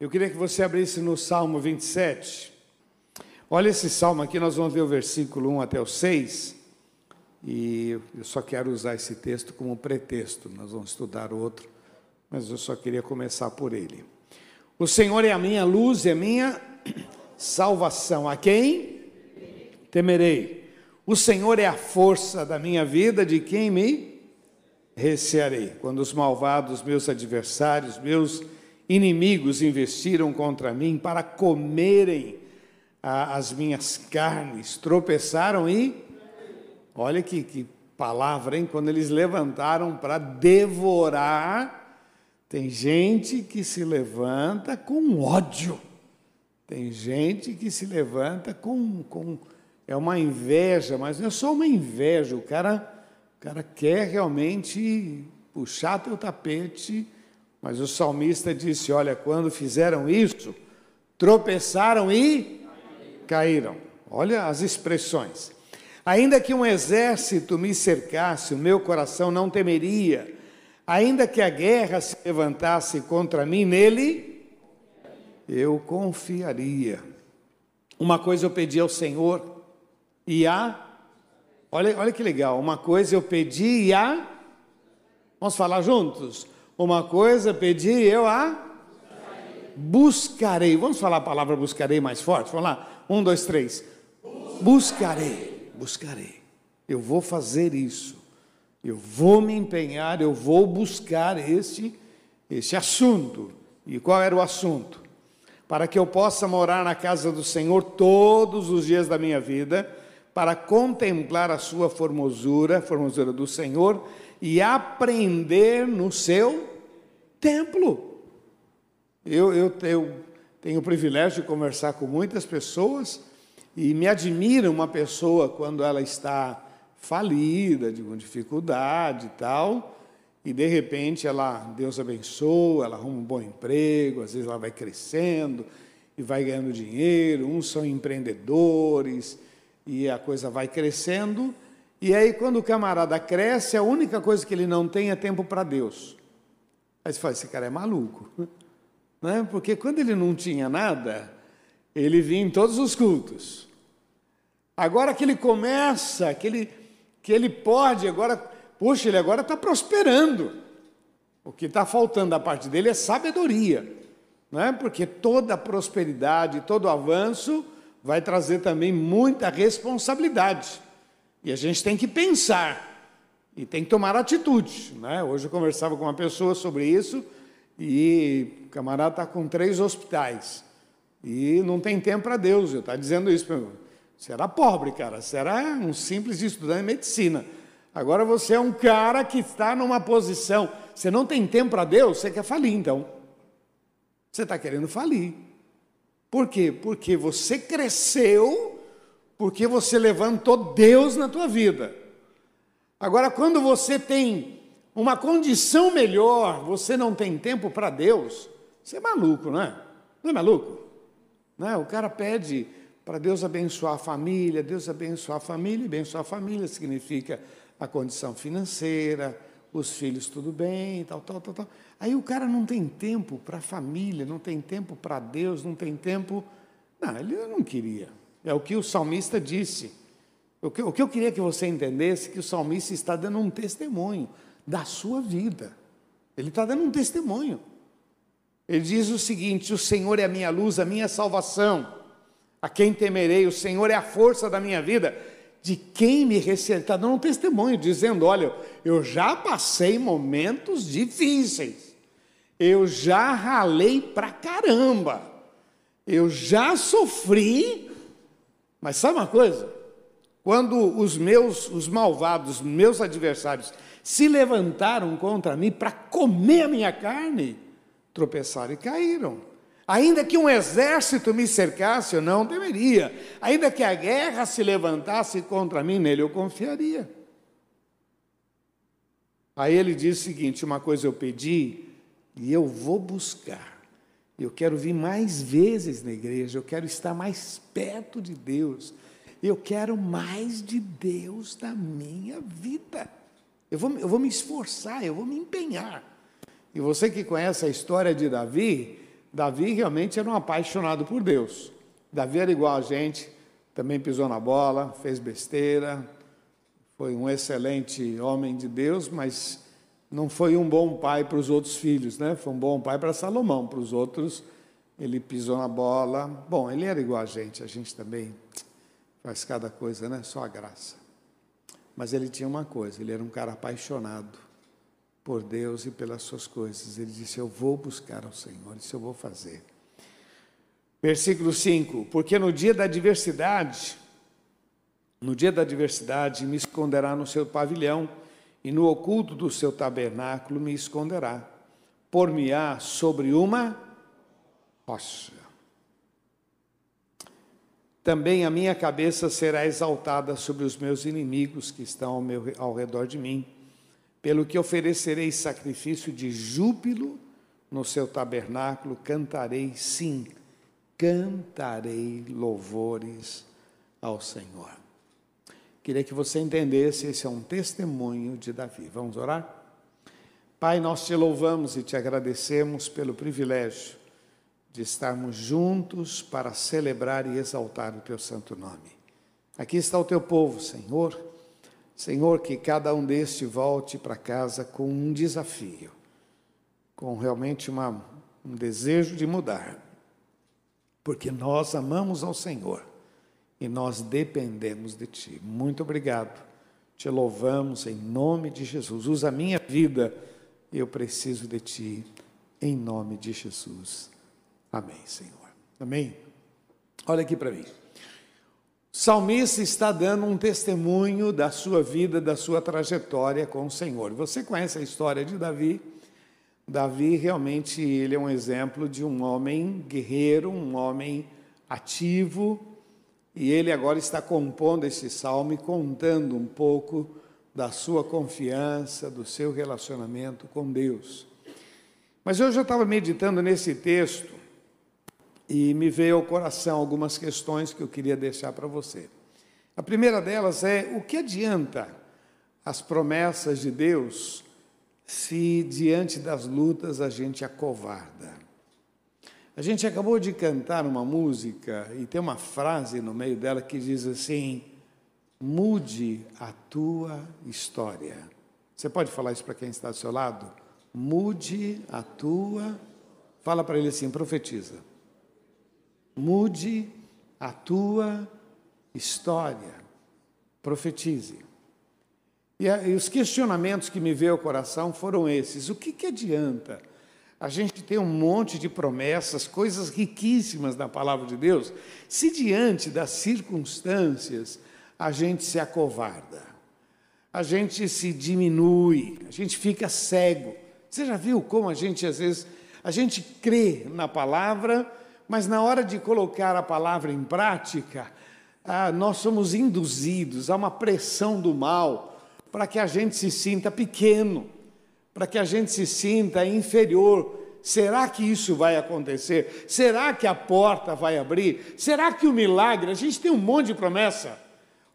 Eu queria que você abrisse no Salmo 27. Olha esse salmo aqui, nós vamos ver o versículo 1 até o 6. E eu só quero usar esse texto como pretexto, nós vamos estudar outro, mas eu só queria começar por ele. O Senhor é a minha luz e a minha salvação. A quem temerei? O Senhor é a força da minha vida, de quem me recearei? Quando os malvados, meus adversários, meus inimigos investiram contra mim para comerem a, as minhas carnes, tropeçaram e. Olha que, que palavra, hein? Quando eles levantaram para devorar, tem gente que se levanta com ódio, tem gente que se levanta com. com é uma inveja, mas não é só uma inveja, o cara, o cara quer realmente puxar teu tapete mas o salmista disse: Olha, quando fizeram isso, tropeçaram e caíram. Olha as expressões. Ainda que um exército me cercasse, o meu coração não temeria. Ainda que a guerra se levantasse contra mim, nele eu confiaria. Uma coisa eu pedi ao Senhor e a. Olha, olha que legal. Uma coisa eu pedi e a. Vamos falar juntos? Uma coisa pedi, eu a buscarei. Vamos falar a palavra buscarei mais forte? Vamos lá. Um, dois, três. Buscarei, buscarei. Eu vou fazer isso. Eu vou me empenhar, eu vou buscar este, este assunto. E qual era o assunto? Para que eu possa morar na casa do Senhor todos os dias da minha vida, para contemplar a sua formosura, a formosura do Senhor, e aprender no seu templo. Eu, eu, eu tenho o privilégio de conversar com muitas pessoas e me admira uma pessoa quando ela está falida, de dificuldade e tal, e de repente ela, Deus abençoa, ela arruma um bom emprego, às vezes ela vai crescendo e vai ganhando dinheiro, uns são empreendedores e a coisa vai crescendo. E aí, quando o camarada cresce, a única coisa que ele não tem é tempo para Deus. Aí você fala, esse cara é maluco. Né? Porque quando ele não tinha nada, ele vinha em todos os cultos. Agora que ele começa, que ele, que ele pode, agora, puxa, ele agora está prosperando. O que está faltando da parte dele é sabedoria. Né? Porque toda prosperidade, todo avanço vai trazer também muita responsabilidade. E a gente tem que pensar e tem que tomar atitude. Né? Hoje eu conversava com uma pessoa sobre isso e o camarada está com três hospitais e não tem tempo para Deus. Eu está dizendo isso para mim. Você era pobre, cara. Era um simples estudante de medicina. Agora você é um cara que está numa posição. Você não tem tempo para Deus, você quer falir, então. Você está querendo falir. Por quê? Porque você cresceu, porque você levantou Deus na tua vida. Agora, quando você tem uma condição melhor, você não tem tempo para Deus, você é maluco, não é? Não é maluco? Não é? O cara pede para Deus abençoar a família, Deus abençoar a família, abençoar a família significa a condição financeira, os filhos tudo bem, tal, tal, tal, tal. Aí o cara não tem tempo para a família, não tem tempo para Deus, não tem tempo. Não, ele não queria. É o que o salmista disse. O que, o que eu queria que você entendesse é que o salmista está dando um testemunho da sua vida. Ele está dando um testemunho. Ele diz o seguinte: O Senhor é a minha luz, a minha salvação. A quem temerei? O Senhor é a força da minha vida. De quem me receberá? Está dando um testemunho, dizendo: Olha, eu já passei momentos difíceis. Eu já ralei pra caramba. Eu já sofri. Mas sabe uma coisa? Quando os meus, os malvados, meus adversários, se levantaram contra mim para comer a minha carne, tropeçaram e caíram. Ainda que um exército me cercasse, eu não temeria. Ainda que a guerra se levantasse contra mim, nele eu confiaria. Aí ele diz o seguinte: uma coisa eu pedi e eu vou buscar. Eu quero vir mais vezes na igreja, eu quero estar mais perto de Deus. Eu quero mais de Deus na minha vida. Eu vou, eu vou me esforçar, eu vou me empenhar. E você que conhece a história de Davi, Davi realmente era um apaixonado por Deus. Davi era igual a gente, também pisou na bola, fez besteira, foi um excelente homem de Deus, mas não foi um bom pai para os outros filhos, né? Foi um bom pai para Salomão, para os outros ele pisou na bola. Bom, ele era igual a gente, a gente também faz cada coisa, né? Só a graça. Mas ele tinha uma coisa, ele era um cara apaixonado por Deus e pelas suas coisas. Ele disse: Eu vou buscar ao Senhor, isso eu vou fazer. Versículo 5: Porque no dia da adversidade, no dia da adversidade, me esconderá no seu pavilhão, e no oculto do seu tabernáculo me esconderá. Por-me-á sobre uma rocha. Também a minha cabeça será exaltada sobre os meus inimigos que estão ao, meu, ao redor de mim, pelo que oferecerei sacrifício de júbilo no seu tabernáculo, cantarei, sim, cantarei louvores ao Senhor. Queria que você entendesse, esse é um testemunho de Davi. Vamos orar? Pai, nós te louvamos e te agradecemos pelo privilégio de estarmos juntos para celebrar e exaltar o teu santo nome. Aqui está o teu povo, Senhor. Senhor, que cada um deste volte para casa com um desafio, com realmente uma, um desejo de mudar, porque nós amamos ao Senhor e nós dependemos de Ti. Muito obrigado. Te louvamos em nome de Jesus. Usa a minha vida, eu preciso de Ti, em nome de Jesus. Amém, Senhor. Amém? Olha aqui para mim. O salmista está dando um testemunho da sua vida, da sua trajetória com o Senhor. Você conhece a história de Davi? Davi realmente ele é um exemplo de um homem guerreiro, um homem ativo, e ele agora está compondo esse salmo e contando um pouco da sua confiança, do seu relacionamento com Deus. Mas eu já estava meditando nesse texto e me veio ao coração algumas questões que eu queria deixar para você. A primeira delas é: o que adianta as promessas de Deus se diante das lutas a gente acovarda? A gente acabou de cantar uma música e tem uma frase no meio dela que diz assim: mude a tua história. Você pode falar isso para quem está do seu lado? Mude a tua. Fala para ele assim, profetiza Mude a tua história. Profetize. E, a, e, os questionamentos que me veio ao coração foram esses: o que, que adianta? A gente tem um monte de promessas, coisas riquíssimas da palavra de Deus, se diante das circunstâncias a gente se acovarda, a gente se diminui, a gente fica cego. Você já viu como a gente às vezes a gente crê na palavra, mas na hora de colocar a palavra em prática, ah, nós somos induzidos a uma pressão do mal para que a gente se sinta pequeno, para que a gente se sinta inferior. Será que isso vai acontecer? Será que a porta vai abrir? Será que o milagre? A gente tem um monte de promessa.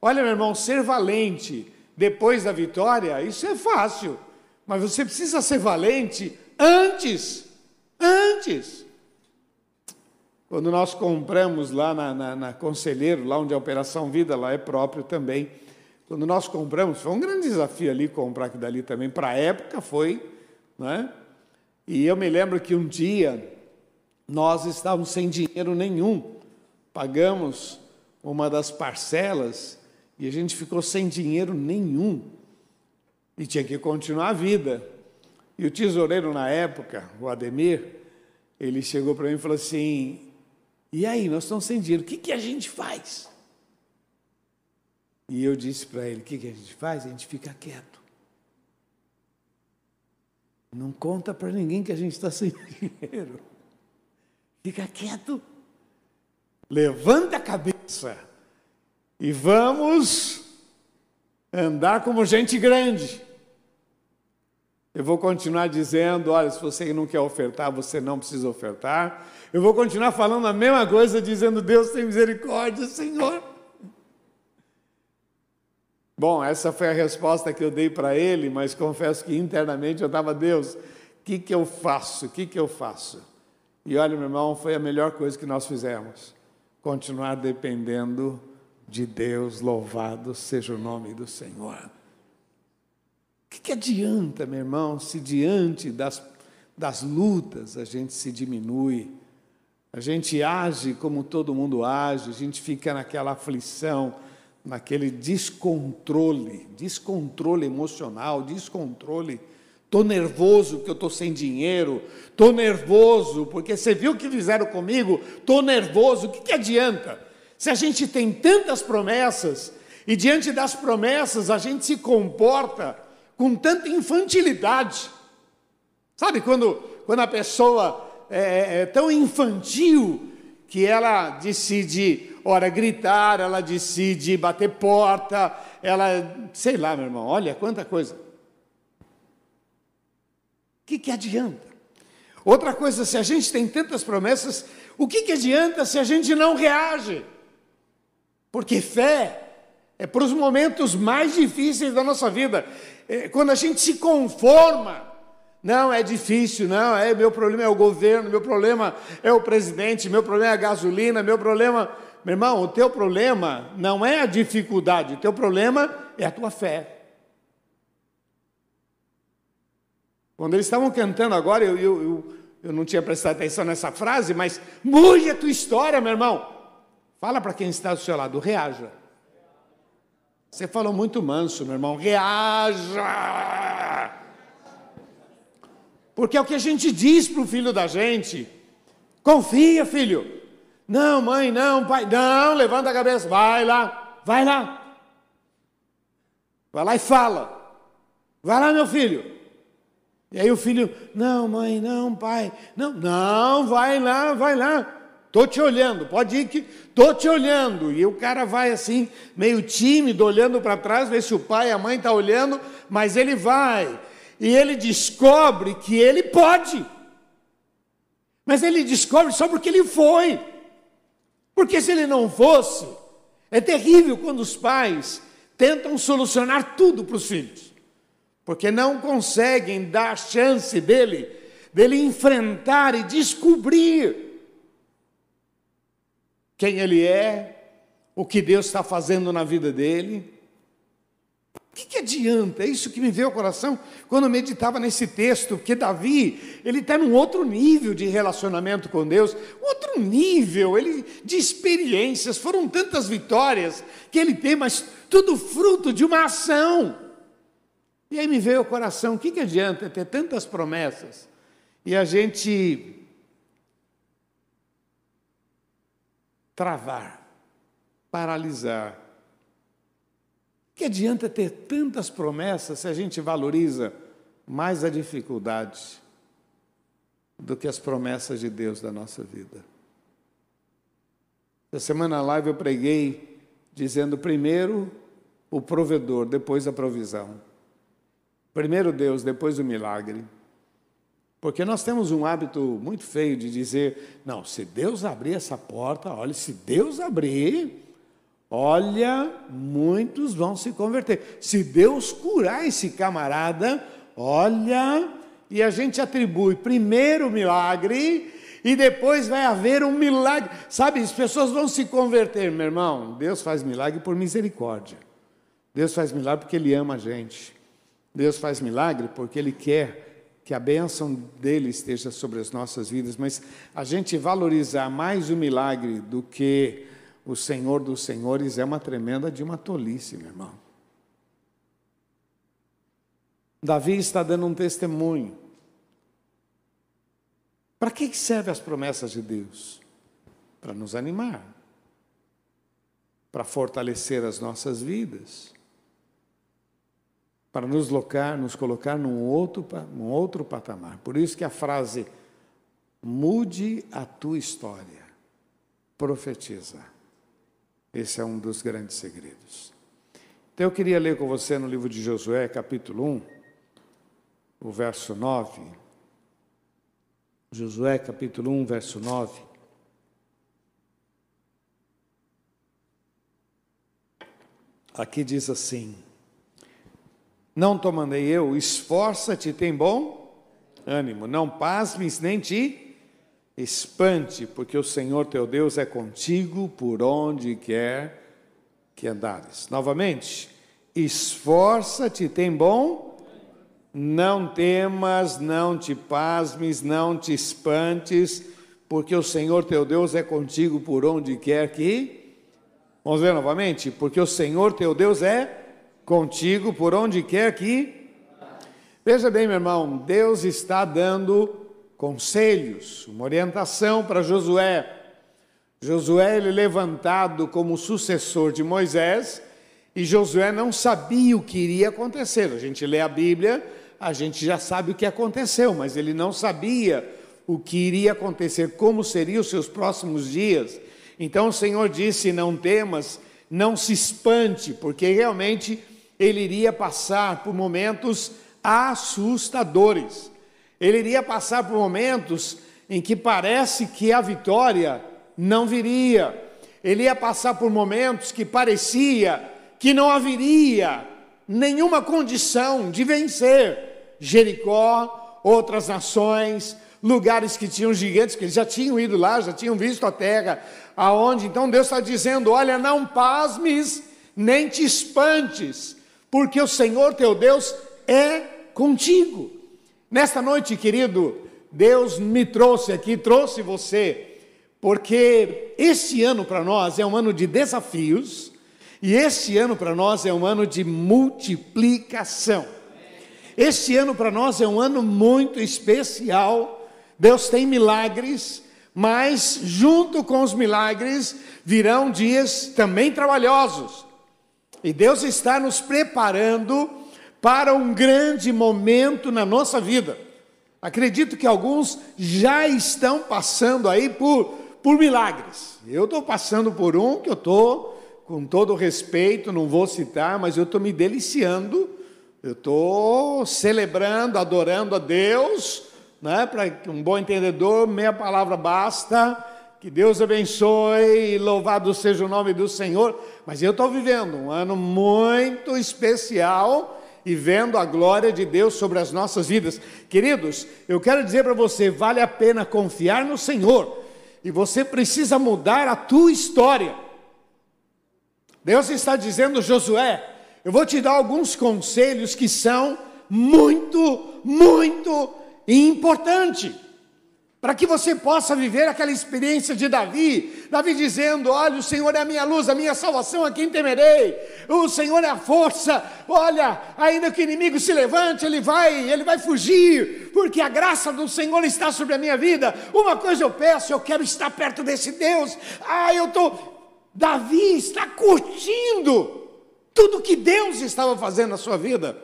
Olha, meu irmão, ser valente depois da vitória, isso é fácil, mas você precisa ser valente antes. Antes. Quando nós compramos lá na, na, na Conselheiro, lá onde a Operação Vida lá é próprio também, quando nós compramos, foi um grande desafio ali comprar aquilo dali também, para a época foi, né? E eu me lembro que um dia nós estávamos sem dinheiro nenhum, pagamos uma das parcelas e a gente ficou sem dinheiro nenhum e tinha que continuar a vida. E o tesoureiro na época, o Ademir, ele chegou para mim e falou assim: e aí, nós estamos sem dinheiro, o que, que a gente faz? E eu disse para ele: o que, que a gente faz? A gente fica quieto. Não conta para ninguém que a gente está sem dinheiro. Fica quieto. Levanta a cabeça e vamos andar como gente grande. Eu vou continuar dizendo: olha, se você não quer ofertar, você não precisa ofertar. Eu vou continuar falando a mesma coisa, dizendo: Deus tem misericórdia, Senhor. Bom, essa foi a resposta que eu dei para ele, mas confesso que internamente eu estava: Deus, o que, que eu faço? O que, que eu faço? E olha, meu irmão, foi a melhor coisa que nós fizemos. Continuar dependendo de Deus, louvado seja o nome do Senhor. Que, que adianta, meu irmão, se diante das, das lutas a gente se diminui, a gente age como todo mundo age, a gente fica naquela aflição, naquele descontrole, descontrole emocional, descontrole. Estou nervoso porque eu estou sem dinheiro, estou nervoso porque você viu o que fizeram comigo, estou nervoso. O que, que adianta? Se a gente tem tantas promessas e diante das promessas a gente se comporta com tanta infantilidade. Sabe quando, quando a pessoa é, é, é tão infantil que ela decide, ora, gritar, ela decide bater porta, ela, sei lá, meu irmão, olha quanta coisa. O que, que adianta? Outra coisa, se a gente tem tantas promessas, o que, que adianta se a gente não reage? Porque fé é para os momentos mais difíceis da nossa vida. É quando a gente se conforma, não, é difícil, não, é meu problema é o governo, meu problema é o presidente, meu problema é a gasolina, meu problema. Meu irmão, o teu problema não é a dificuldade, o teu problema é a tua fé. Quando eles estavam cantando agora, eu, eu, eu, eu não tinha prestado atenção nessa frase, mas mude a tua história, meu irmão. Fala para quem está do seu lado, reaja. Você falou muito manso, meu irmão, reaja. Porque é o que a gente diz para o filho da gente. Confia, filho. Não, mãe, não, pai, não, levanta a cabeça, vai lá, vai lá. Vai lá e fala. Vai lá, meu filho. E aí o filho, não, mãe, não, pai, não, não, vai lá, vai lá. Tô te olhando, pode ir que tô te olhando. E o cara vai assim, meio tímido, olhando para trás, ver se o pai e a mãe tá olhando, mas ele vai e ele descobre que ele pode. Mas ele descobre só porque ele foi. Porque se ele não fosse, é terrível quando os pais tentam solucionar tudo para os filhos, porque não conseguem dar chance dele, dele enfrentar e descobrir quem ele é, o que Deus está fazendo na vida dele. O que, que, adianta? É isso que me veio ao coração quando eu meditava nesse texto, porque Davi, ele está num outro nível de relacionamento com Deus, outro nível ele, de experiências, foram tantas vitórias que ele tem, mas tudo fruto de uma ação. E aí me veio ao coração, o que, que adianta ter tantas promessas e a gente travar, paralisar, que adianta ter tantas promessas se a gente valoriza mais a dificuldade do que as promessas de Deus da nossa vida? Essa semana live eu preguei dizendo primeiro o provedor, depois a provisão. Primeiro Deus, depois o milagre. Porque nós temos um hábito muito feio de dizer: não, se Deus abrir essa porta, olha, se Deus abrir, Olha, muitos vão se converter. Se Deus curar esse camarada, olha, e a gente atribui primeiro o milagre e depois vai haver um milagre. Sabe, as pessoas vão se converter, meu irmão. Deus faz milagre por misericórdia. Deus faz milagre porque Ele ama a gente. Deus faz milagre porque Ele quer que a bênção dele esteja sobre as nossas vidas, mas a gente valorizar mais o milagre do que o Senhor dos Senhores é uma tremenda de uma tolice, meu irmão. Davi está dando um testemunho. Para que servem as promessas de Deus? Para nos animar, para fortalecer as nossas vidas, para nos locar, nos colocar num outro, num outro patamar. Por isso que a frase mude a tua história, profetiza. Esse é um dos grandes segredos. Então eu queria ler com você no livro de Josué, capítulo 1, o verso 9. Josué, capítulo 1, verso 9. Aqui diz assim: Não te mandei eu, esforça-te, tem bom ânimo, não pasmes nem te espante, porque o Senhor teu Deus é contigo por onde quer que andares. Novamente, esforça-te, tem bom, não temas, não te pasmes, não te espantes, porque o Senhor teu Deus é contigo por onde quer que. Vamos ver novamente? Porque o Senhor teu Deus é contigo por onde quer que. Veja bem, meu irmão, Deus está dando conselhos, uma orientação para Josué. Josué ele é levantado como sucessor de Moisés e Josué não sabia o que iria acontecer. A gente lê a Bíblia, a gente já sabe o que aconteceu, mas ele não sabia o que iria acontecer, como seriam os seus próximos dias. Então o Senhor disse: Não temas, não se espante, porque realmente ele iria passar por momentos assustadores. Ele iria passar por momentos em que parece que a vitória não viria. Ele ia passar por momentos que parecia que não haveria nenhuma condição de vencer Jericó, outras nações, lugares que tinham gigantes, que eles já tinham ido lá, já tinham visto a terra, aonde então Deus está dizendo: olha, não pasmes, nem te espantes, porque o Senhor teu Deus é contigo. Nesta noite, querido, Deus me trouxe aqui, trouxe você, porque este ano para nós é um ano de desafios e este ano para nós é um ano de multiplicação. Este ano para nós é um ano muito especial. Deus tem milagres, mas junto com os milagres virão dias também trabalhosos. E Deus está nos preparando para um grande momento na nossa vida. Acredito que alguns já estão passando aí por, por milagres. Eu estou passando por um que eu estou, com todo respeito, não vou citar, mas eu estou me deliciando, eu estou celebrando, adorando a Deus, né? para um bom entendedor, meia palavra basta. Que Deus abençoe e louvado seja o nome do Senhor. Mas eu estou vivendo um ano muito especial e vendo a glória de Deus sobre as nossas vidas. Queridos, eu quero dizer para você, vale a pena confiar no Senhor. E você precisa mudar a tua história. Deus está dizendo, Josué, eu vou te dar alguns conselhos que são muito, muito importantes para que você possa viver aquela experiência de Davi. Davi dizendo: Olha, o Senhor é a minha luz, a minha salvação, a quem temerei. O Senhor é a força. Olha, ainda que o inimigo se levante, ele vai, ele vai fugir, porque a graça do Senhor está sobre a minha vida. Uma coisa eu peço, eu quero estar perto desse Deus. Ah, eu estou. Davi está curtindo tudo que Deus estava fazendo na sua vida.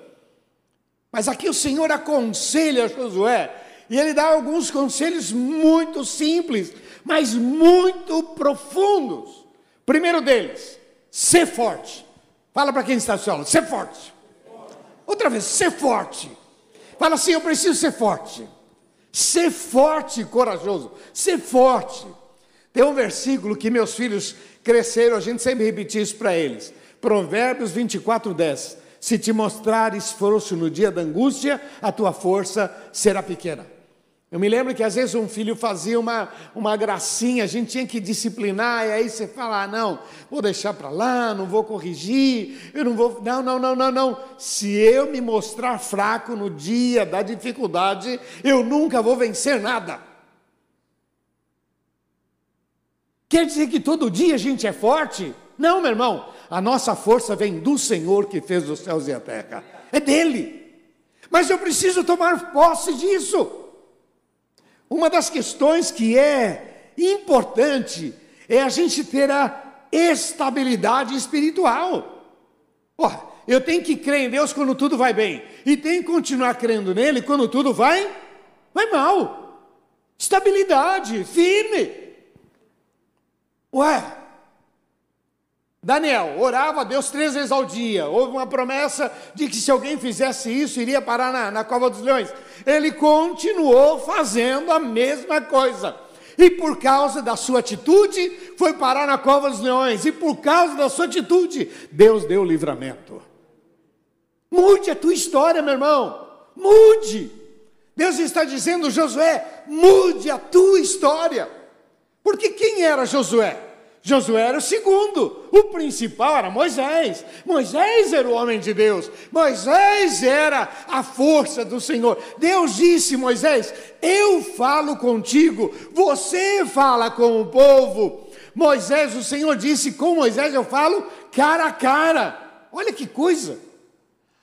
Mas aqui o Senhor aconselha Josué e ele dá alguns conselhos muito simples, mas muito profundos. Primeiro deles, ser forte. Fala para quem está ao seu lado, ser forte. Outra vez, ser forte. Fala assim, eu preciso ser forte. Ser forte e corajoso. Ser forte. Tem um versículo que meus filhos cresceram, a gente sempre repetia isso para eles. Provérbios 24, 10. Se te mostrares esforço no dia da angústia, a tua força será pequena. Eu me lembro que às vezes um filho fazia uma, uma gracinha, a gente tinha que disciplinar, e aí você fala: ah, não, vou deixar para lá, não vou corrigir, eu não vou. Não, não, não, não, não. Se eu me mostrar fraco no dia da dificuldade, eu nunca vou vencer nada. Quer dizer que todo dia a gente é forte? Não, meu irmão, a nossa força vem do Senhor que fez os céus e a terra, é dele. Mas eu preciso tomar posse disso. Uma das questões que é importante é a gente ter a estabilidade espiritual. Eu tenho que crer em Deus quando tudo vai bem, e tenho que continuar crendo nele quando tudo vai, vai mal. Estabilidade, firme. Ué, Daniel orava a Deus três vezes ao dia. Houve uma promessa de que se alguém fizesse isso, iria parar na, na cova dos leões. Ele continuou fazendo a mesma coisa. E por causa da sua atitude, foi parar na cova dos leões. E por causa da sua atitude, Deus deu livramento. Mude a tua história, meu irmão. Mude. Deus está dizendo, Josué, mude a tua história. Porque quem era Josué? Josué era o segundo, o principal era Moisés. Moisés era o homem de Deus, Moisés era a força do Senhor. Deus disse: Moisés, eu falo contigo, você fala com o povo. Moisés, o Senhor disse: com Moisés eu falo cara a cara. Olha que coisa.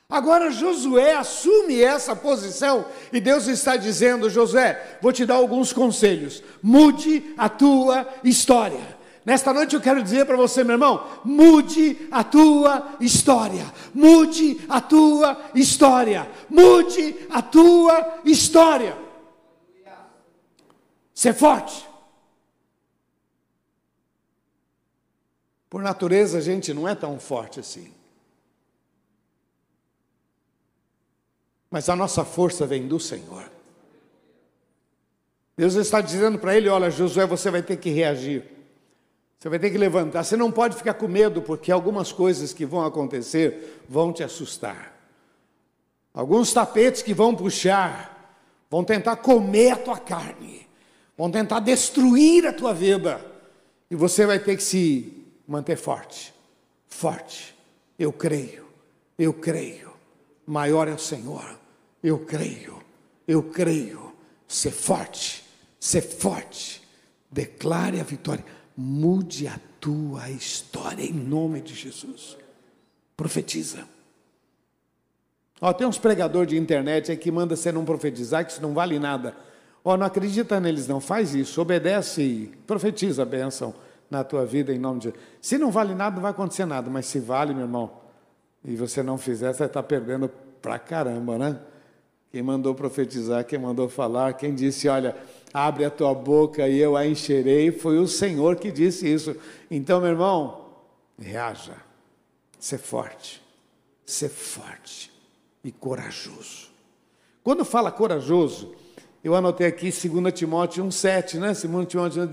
Agora Josué assume essa posição e Deus está dizendo: Josué, vou te dar alguns conselhos, mude a tua história. Nesta noite eu quero dizer para você, meu irmão, mude a tua história, mude a tua história, mude a tua história. Ser forte. Por natureza, a gente não é tão forte assim. Mas a nossa força vem do Senhor. Deus está dizendo para ele: olha, Josué, você vai ter que reagir. Você vai ter que levantar. Você não pode ficar com medo, porque algumas coisas que vão acontecer vão te assustar. Alguns tapetes que vão puxar, vão tentar comer a tua carne, vão tentar destruir a tua vida. E você vai ter que se manter forte. Forte. Eu creio. Eu creio. Maior é o Senhor. Eu creio. Eu creio. Ser forte. Ser forte. Declare a vitória. Mude a tua história em nome de Jesus. Profetiza. Ó, tem uns pregadores de internet aí que manda você não profetizar, que isso não vale nada. Ó, não acredita neles, não. Faz isso, obedece e profetiza a bênção na tua vida em nome de Jesus. Se não vale nada, não vai acontecer nada, mas se vale, meu irmão, e você não fizer, você está perdendo pra caramba, né? Quem mandou profetizar, quem mandou falar, quem disse, olha, abre a tua boca e eu a encherei, foi o Senhor que disse isso. Então, meu irmão, reaja, ser forte, ser forte e corajoso. Quando fala corajoso, eu anotei aqui 2 Timóteo 1,7, né? 2 Timóteo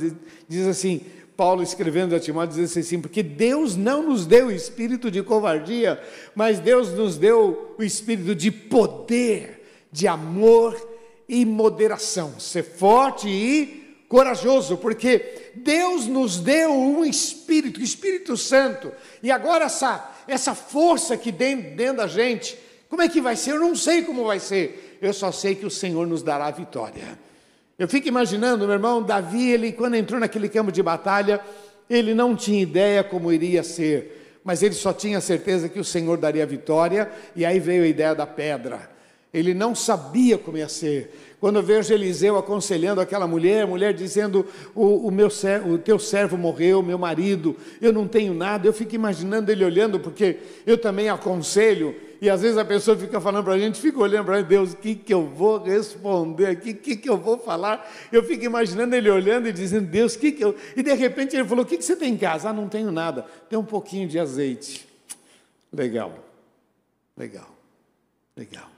diz assim: Paulo escrevendo a Timóteo diz assim, porque Deus não nos deu o espírito de covardia, mas Deus nos deu o espírito de poder, de amor e moderação, ser forte e corajoso, porque Deus nos deu um espírito, Espírito Santo, e agora essa, essa força que dentro, dentro da gente, como é que vai ser? Eu não sei como vai ser, eu só sei que o Senhor nos dará a vitória. Eu fico imaginando, meu irmão, Davi, ele quando entrou naquele campo de batalha, ele não tinha ideia como iria ser, mas ele só tinha certeza que o Senhor daria a vitória, e aí veio a ideia da pedra. Ele não sabia como ia ser. Quando eu vejo Eliseu aconselhando aquela mulher, a mulher dizendo: o, o, meu o teu servo morreu, meu marido, eu não tenho nada. Eu fico imaginando ele olhando, porque eu também aconselho, e às vezes a pessoa fica falando para a gente, fica olhando para Deus, o que, que eu vou responder o que, que eu vou falar? Eu fico imaginando ele olhando e dizendo: Deus, o que, que eu. E de repente ele falou: O que, que você tem em casa? Ah, não tenho nada, tem um pouquinho de azeite. Legal, legal, legal.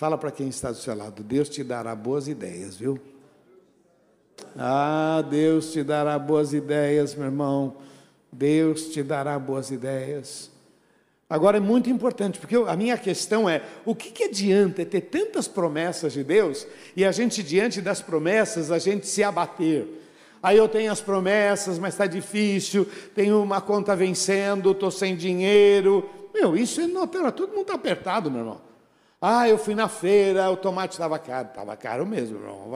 Fala para quem está do seu lado, Deus te dará boas ideias, viu? Ah, Deus te dará boas ideias, meu irmão. Deus te dará boas ideias. Agora é muito importante, porque a minha questão é: o que, que adianta ter tantas promessas de Deus e a gente, diante das promessas, a gente se abater? Aí eu tenho as promessas, mas está difícil, tenho uma conta vencendo, estou sem dinheiro. Meu, isso é não, todo mundo está apertado, meu irmão. Ah, eu fui na feira, o tomate estava caro. Estava caro mesmo, irmão.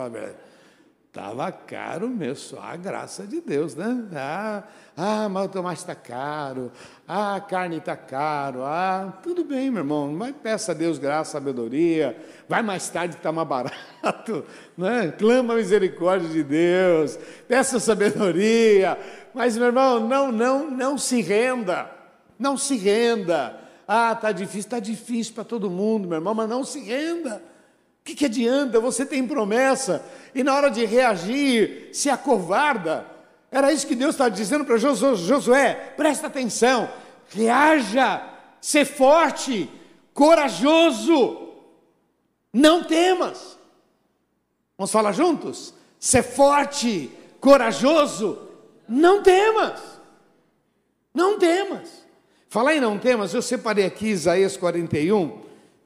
Estava caro mesmo, só a graça de Deus, né? Ah, ah mas o tomate está caro. Ah, a carne está caro. Ah, tudo bem, meu irmão. Mas peça a Deus graça, sabedoria. Vai mais tarde que está mais barato. Né? Clama a misericórdia de Deus. Peça sabedoria. Mas, meu irmão, não, não, não se renda. Não se renda. Ah, está difícil, está difícil para todo mundo, meu irmão, mas não se renda. O que, que adianta? Você tem promessa e na hora de reagir se acovarda. Era isso que Deus estava dizendo para Josué: presta atenção, reaja, ser forte, corajoso, não temas. Vamos falar juntos? Ser forte, corajoso, não temas. Não temas. Falar em não temas, eu separei aqui Isaías 41.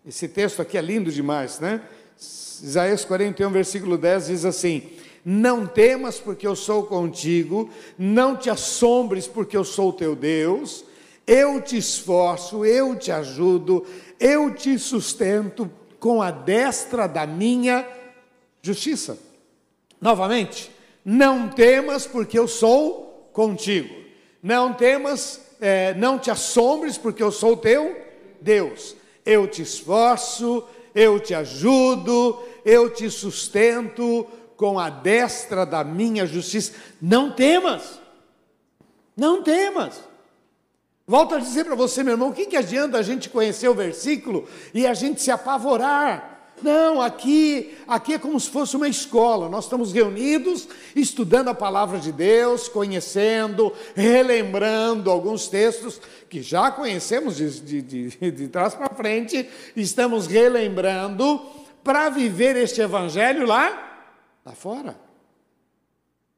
Esse texto aqui é lindo demais, né? Isaías 41, versículo 10 diz assim: Não temas, porque eu sou contigo, não te assombres, porque eu sou teu Deus, eu te esforço, eu te ajudo, eu te sustento com a destra da minha justiça. Novamente, não temas, porque eu sou contigo. Não temas, é, não te assombres, porque eu sou teu Deus. Eu te esforço, eu te ajudo, eu te sustento com a destra da minha justiça. Não temas, não temas. Volto a dizer para você, meu irmão, o que, que adianta a gente conhecer o versículo e a gente se apavorar? Não, aqui, aqui é como se fosse uma escola. Nós estamos reunidos, estudando a palavra de Deus, conhecendo, relembrando alguns textos que já conhecemos de, de, de, de trás para frente, estamos relembrando para viver este evangelho lá, lá fora.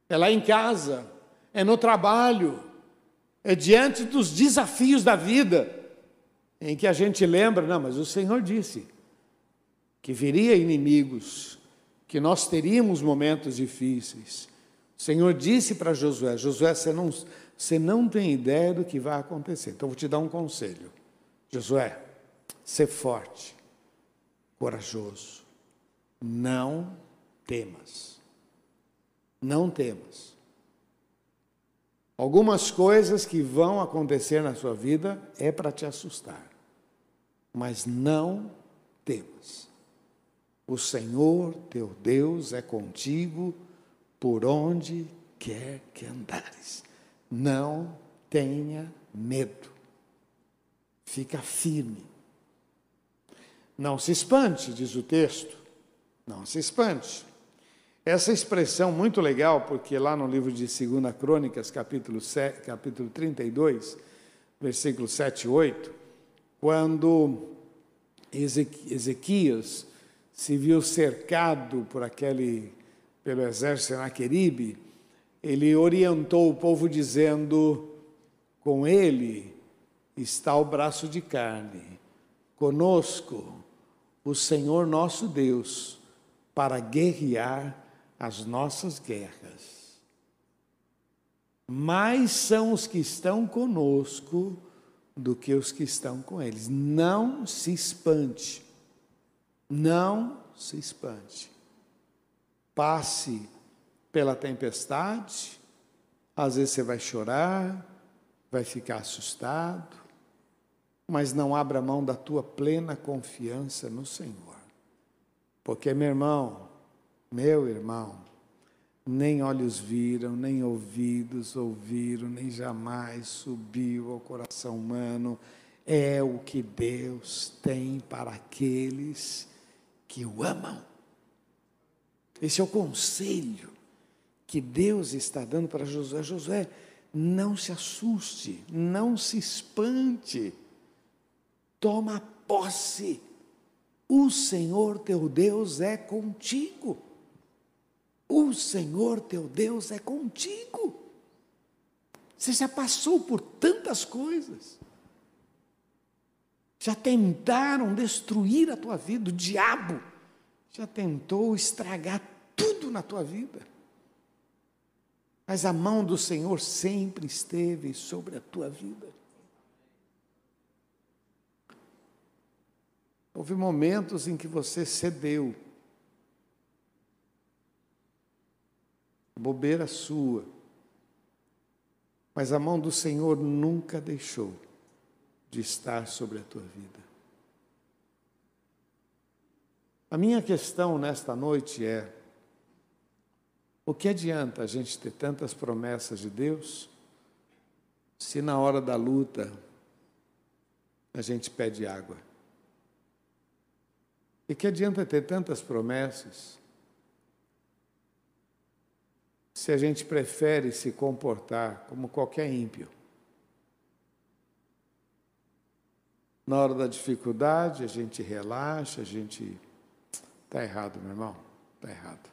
É lá em casa, é no trabalho, é diante dos desafios da vida, em que a gente lembra, não, mas o Senhor disse que viria inimigos, que nós teríamos momentos difíceis. O Senhor disse para Josué: Josué, você não, você não tem ideia do que vai acontecer. Então, vou te dar um conselho. Josué, ser forte, corajoso. Não temas. Não temas. Algumas coisas que vão acontecer na sua vida é para te assustar, mas não temas. O Senhor teu Deus é contigo por onde quer que andares. Não tenha medo. Fica firme. Não se espante, diz o texto. Não se espante. Essa expressão muito legal, porque lá no livro de 2 Crônicas, capítulo, 7, capítulo 32, versículos 7 e 8, quando Ezequias se viu cercado por aquele pelo exército Senaqueribe, ele orientou o povo dizendo: com ele está o braço de carne, conosco o Senhor nosso Deus, para guerrear as nossas guerras. Mais são os que estão conosco do que os que estão com eles. Não se espante. Não se espante. Passe pela tempestade, às vezes você vai chorar, vai ficar assustado, mas não abra mão da tua plena confiança no Senhor. Porque, meu irmão, meu irmão, nem olhos viram, nem ouvidos ouviram, nem jamais subiu ao coração humano, é o que Deus tem para aqueles que o amam. Esse é o conselho que Deus está dando para Josué. Josué, não se assuste, não se espante, toma posse. O Senhor teu Deus é contigo. O Senhor teu Deus é contigo. Você já passou por tantas coisas. Já tentaram destruir a tua vida, o diabo já tentou estragar tudo na tua vida. Mas a mão do Senhor sempre esteve sobre a tua vida. Houve momentos em que você cedeu. Bobeira sua. Mas a mão do Senhor nunca deixou de estar sobre a tua vida. A minha questão nesta noite é: o que adianta a gente ter tantas promessas de Deus, se na hora da luta a gente pede água? E que adianta ter tantas promessas, se a gente prefere se comportar como qualquer ímpio? Na hora da dificuldade, a gente relaxa, a gente. Está errado, meu irmão, está errado.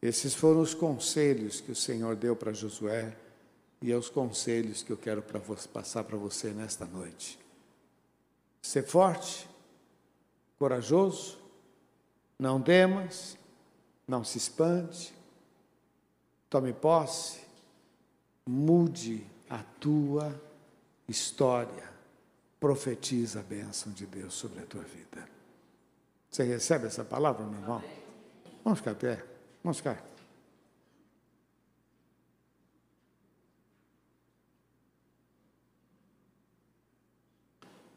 Esses foram os conselhos que o Senhor deu para Josué e é os conselhos que eu quero para passar para você nesta noite. Ser forte, corajoso, Não temas, não se espante, tome posse, mude a tua história, profetiza a bênção de Deus sobre a tua vida. Você recebe essa palavra, meu irmão? Vamos ficar pé, vamos ficar.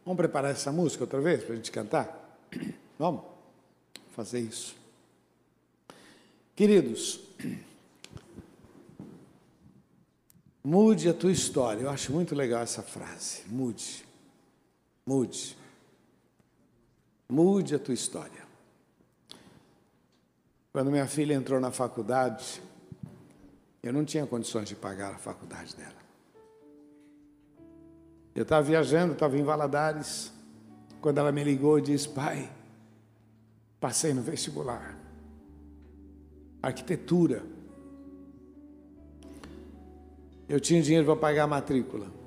Vamos preparar essa música outra vez para a gente cantar? Vamos fazer isso. Queridos, mude a tua história. Eu acho muito legal essa frase. Mude. Mude. Mude a tua história. Quando minha filha entrou na faculdade, eu não tinha condições de pagar a faculdade dela. Eu estava viajando, estava em Valadares, quando ela me ligou e disse: Pai, passei no vestibular, arquitetura. Eu tinha dinheiro para pagar a matrícula.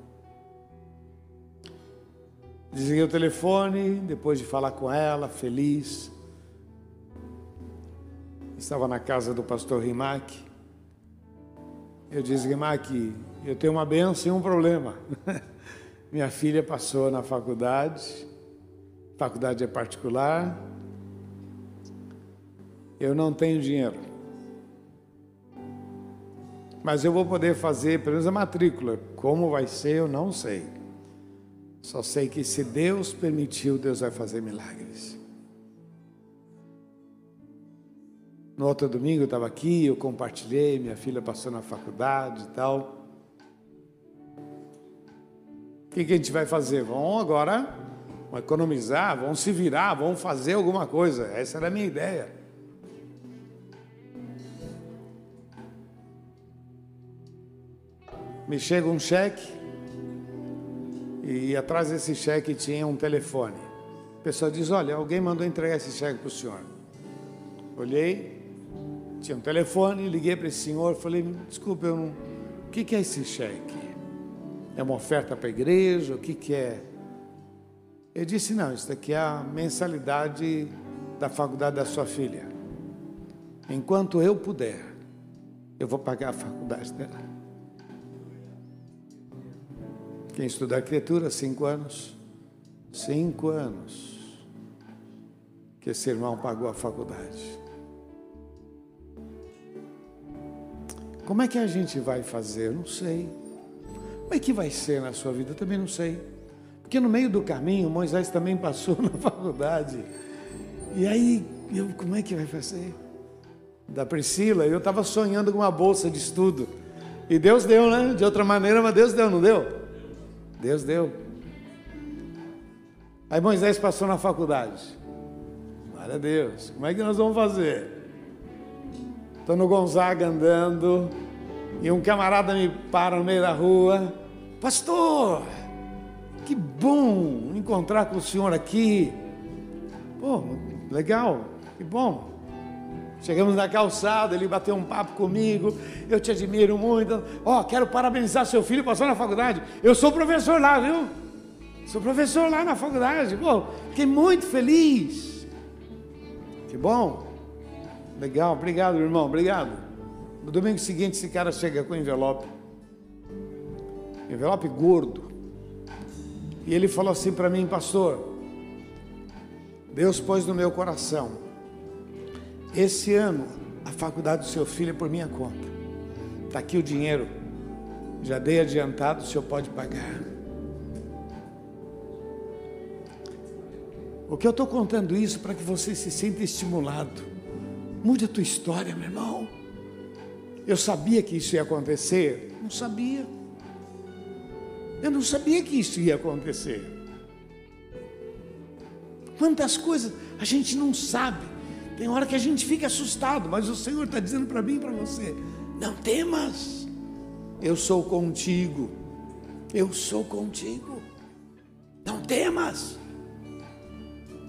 Desliguei o telefone, depois de falar com ela, feliz. Estava na casa do pastor Rimac. Eu disse, Rimac, eu tenho uma benção e um problema. Minha filha passou na faculdade, faculdade é particular. Eu não tenho dinheiro. Mas eu vou poder fazer pelo menos a matrícula. Como vai ser, eu não sei. Só sei que se Deus permitiu, Deus vai fazer milagres. No outro domingo eu estava aqui, eu compartilhei, minha filha passou na faculdade e tal. O que, que a gente vai fazer? Vamos agora vamos economizar, vamos se virar, vamos fazer alguma coisa. Essa era a minha ideia. Me chega um cheque e atrás desse cheque tinha um telefone. A pessoa diz: Olha, alguém mandou entregar esse cheque para o senhor. Olhei, tinha um telefone, liguei para esse senhor, falei: Desculpe, eu não... o que, é esse cheque? É uma oferta para a igreja? O que, que é? Ele disse: Não, isso daqui é a mensalidade da faculdade da sua filha. Enquanto eu puder, eu vou pagar a faculdade dela. Quem estuda arquitetura, cinco anos. Cinco anos que esse irmão pagou a faculdade. Como é que a gente vai fazer? Eu não sei. Como é que vai ser na sua vida? Eu também não sei. Porque no meio do caminho, Moisés também passou na faculdade. E aí, eu, como é que vai fazer? Da Priscila, eu estava sonhando com uma bolsa de estudo. E Deus deu, né? De outra maneira, mas Deus deu, não deu? Deus deu. Aí Moisés passou na faculdade. Glória a Deus. Como é que nós vamos fazer? Estou no Gonzaga andando. E um camarada me para no meio da rua Pastor, que bom encontrar com o senhor aqui. Pô, legal, que bom. Chegamos na calçada, ele bateu um papo comigo. Eu te admiro muito. Ó, oh, quero parabenizar seu filho, passou na faculdade. Eu sou professor lá, viu? Sou professor lá na faculdade. Pô, fiquei muito feliz. Que bom. Legal, obrigado, irmão, obrigado. No domingo seguinte, esse cara chega com envelope envelope gordo. E ele falou assim para mim, pastor, Deus pôs no meu coração, esse ano a faculdade do seu filho é por minha conta. Está aqui o dinheiro, já dei adiantado, o senhor pode pagar. O que eu estou contando isso para que você se sinta estimulado. Mude a tua história, meu irmão. Eu sabia que isso ia acontecer? Não sabia. Eu não sabia que isso ia acontecer. Quantas coisas a gente não sabe. Tem hora que a gente fica assustado, mas o Senhor está dizendo para mim e para você: não temas, eu sou contigo. Eu sou contigo. Não temas.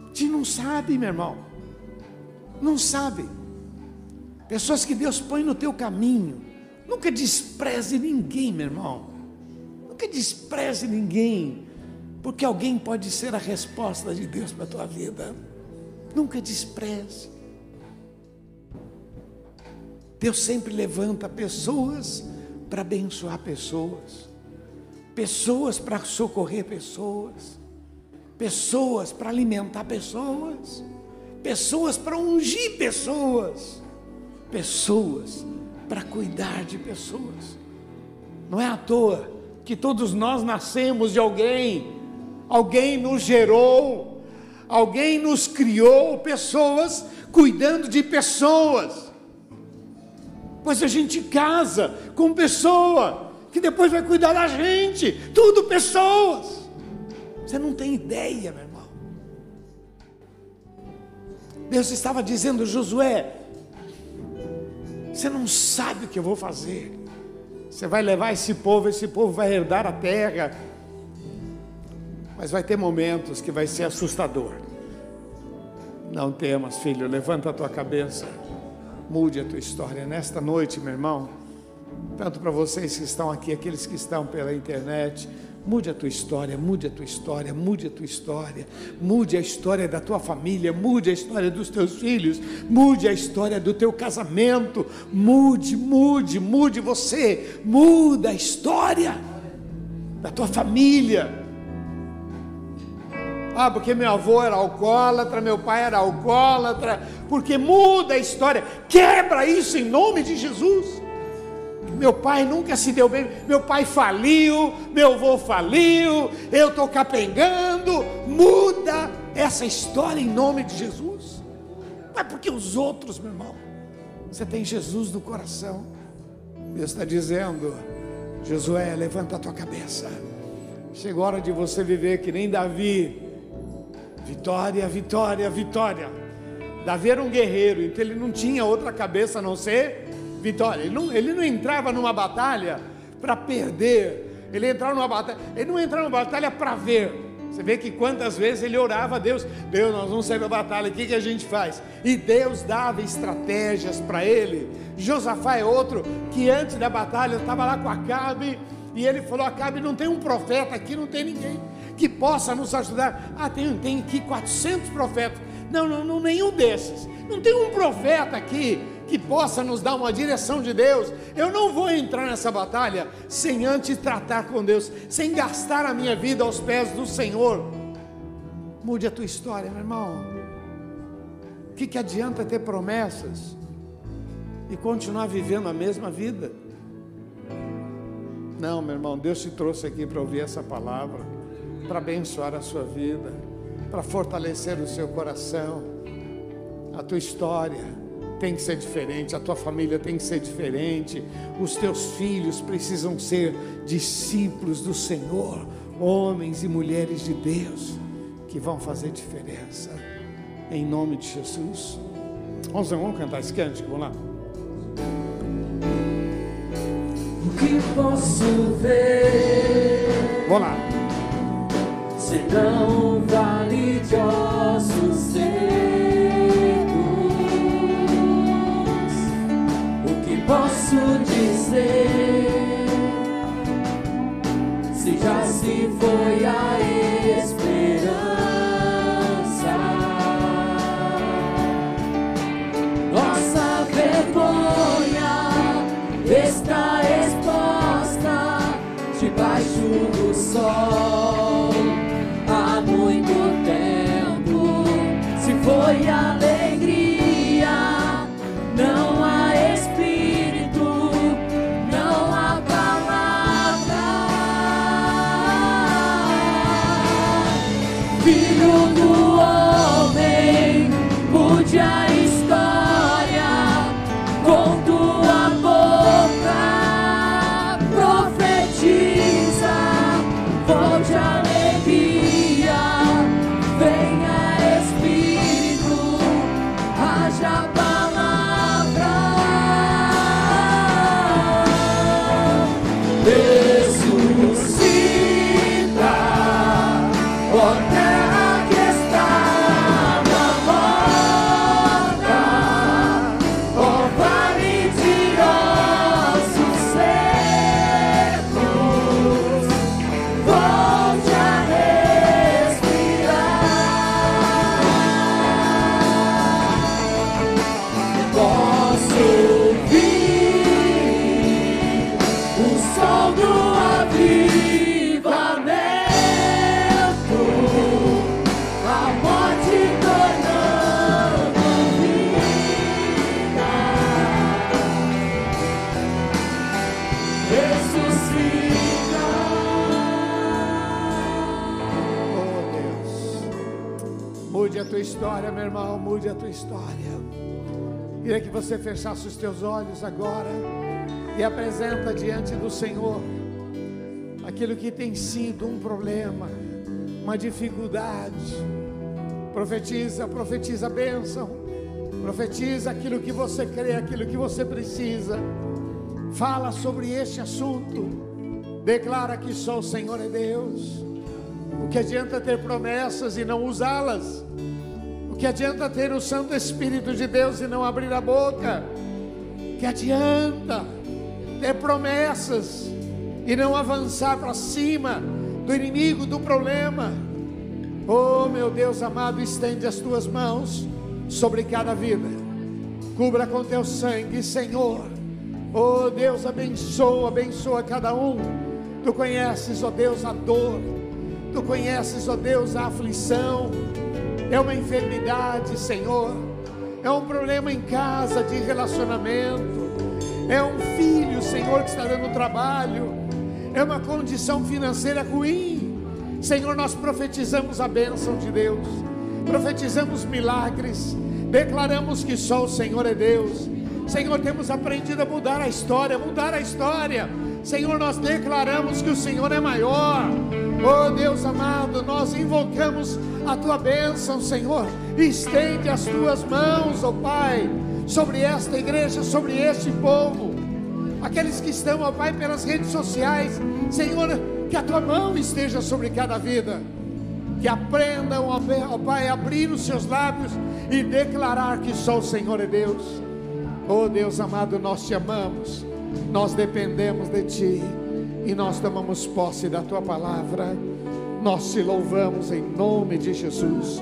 Gente não sabe, meu irmão. Não sabe. Pessoas que Deus põe no teu caminho. Nunca despreze ninguém, meu irmão. Nunca despreze ninguém, porque alguém pode ser a resposta de Deus para a tua vida. Nunca despreze. Deus sempre levanta pessoas para abençoar pessoas, pessoas para socorrer pessoas, pessoas para alimentar pessoas, pessoas para ungir pessoas, pessoas para cuidar de pessoas. Não é à toa que todos nós nascemos de alguém, alguém nos gerou, alguém nos criou, pessoas cuidando de pessoas. Pois a gente casa com pessoa que depois vai cuidar da gente, tudo pessoas. Você não tem ideia, meu irmão. Deus estava dizendo, Josué, você não sabe o que eu vou fazer. Você vai levar esse povo, esse povo vai herdar a terra. Mas vai ter momentos que vai ser assustador. Não temas, filho, levanta a tua cabeça. Mude a tua história nesta noite, meu irmão. Tanto para vocês que estão aqui, aqueles que estão pela internet, Mude a tua história, mude a tua história, mude a tua história, mude a história da tua família, mude a história dos teus filhos, mude a história do teu casamento, mude, mude, mude você, muda a história da tua família. Ah, porque meu avô era alcoólatra, meu pai era alcoólatra, porque muda a história, quebra isso em nome de Jesus meu pai nunca se deu bem, meu pai faliu, meu avô faliu, eu estou capengando, muda essa história em nome de Jesus. É porque os outros, meu irmão, você tem Jesus no coração. Deus está dizendo, Josué, levanta a tua cabeça. Chegou a hora de você viver que nem Davi. Vitória, vitória, vitória. Davi era um guerreiro, então ele não tinha outra cabeça a não ser vitória. Ele não, ele não entrava numa batalha para perder. Ele entrava numa batalha, ele não entrava numa batalha para ver. Você vê que quantas vezes ele orava a Deus, Deus, nós vamos sair da batalha, o que, que a gente faz? E Deus dava estratégias para ele. Josafá é outro que antes da batalha estava lá com Acabe, e ele falou: Acabe, não tem um profeta aqui, não tem ninguém que possa nos ajudar. Ah, tem, tem aqui 400 profetas. Não, não, não, nenhum desses. Não tem um profeta aqui que possa nos dar uma direção de Deus. Eu não vou entrar nessa batalha sem antes tratar com Deus, sem gastar a minha vida aos pés do Senhor. Mude a tua história, meu irmão. O que, que adianta ter promessas e continuar vivendo a mesma vida? Não, meu irmão, Deus te trouxe aqui para ouvir essa palavra, para abençoar a sua vida, para fortalecer o seu coração, a tua história tem que ser diferente, a tua família tem que ser diferente, os teus filhos precisam ser discípulos do Senhor, homens e mulheres de Deus que vão fazer diferença, em nome de Jesus. Vamos, vamos cantar esse cântico, vamos lá. O que posso ver? Vamos lá. Senão um vale de ossos ser. posso dizer se já se foi a esperança? Nossa vergonha está exposta debaixo do sol Se foi história, meu irmão, mude a tua história. Queria que você fechasse os teus olhos agora e apresenta diante do Senhor aquilo que tem sido um problema, uma dificuldade. Profetiza, profetiza a bênção, profetiza aquilo que você crê, aquilo que você precisa. Fala sobre este assunto, declara que só o Senhor é Deus. O que adianta ter promessas e não usá-las? Que adianta ter o Santo Espírito de Deus e não abrir a boca? Que adianta ter promessas e não avançar para cima do inimigo, do problema? Oh, meu Deus amado, estende as tuas mãos sobre cada vida, cubra com teu sangue, Senhor. Oh, Deus, abençoa, abençoa cada um. Tu conheces, ó Deus, a dor, tu conheces, ó Deus, a aflição é uma enfermidade, Senhor, é um problema em casa de relacionamento, é um filho, Senhor, que está dando trabalho, é uma condição financeira ruim. Senhor, nós profetizamos a bênção de Deus, profetizamos milagres, declaramos que só o Senhor é Deus. Senhor, temos aprendido a mudar a história, mudar a história. Senhor, nós declaramos que o Senhor é maior. Oh Deus nós invocamos a tua bênção, Senhor. Estende as tuas mãos, oh Pai, sobre esta igreja, sobre este povo. Aqueles que estão, ó Pai, pelas redes sociais, Senhor, que a tua mão esteja sobre cada vida. Que aprendam, ó Pai, a abrir os seus lábios e declarar que só o Senhor é Deus. Oh Deus amado, nós te amamos, nós dependemos de Ti e nós tomamos posse da Tua palavra, nós te louvamos em nome de Jesus.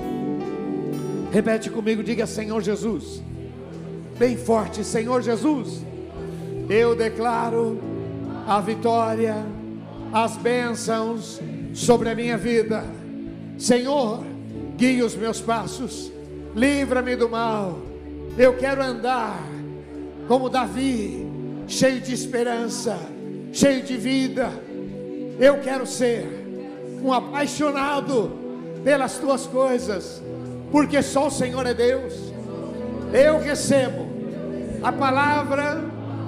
Repete comigo, diga Senhor Jesus, bem forte, Senhor Jesus, eu declaro a vitória, as bênçãos sobre a minha vida, Senhor, guie os meus passos, livra-me do mal, eu quero andar como Davi, cheio de esperança, cheio de vida. Eu quero ser um apaixonado pelas tuas coisas, porque só o Senhor é Deus. Eu recebo a palavra,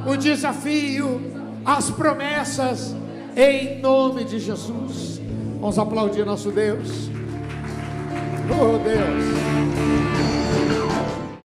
o desafio, as promessas, em nome de Jesus. Vamos aplaudir nosso Deus. Oh Deus.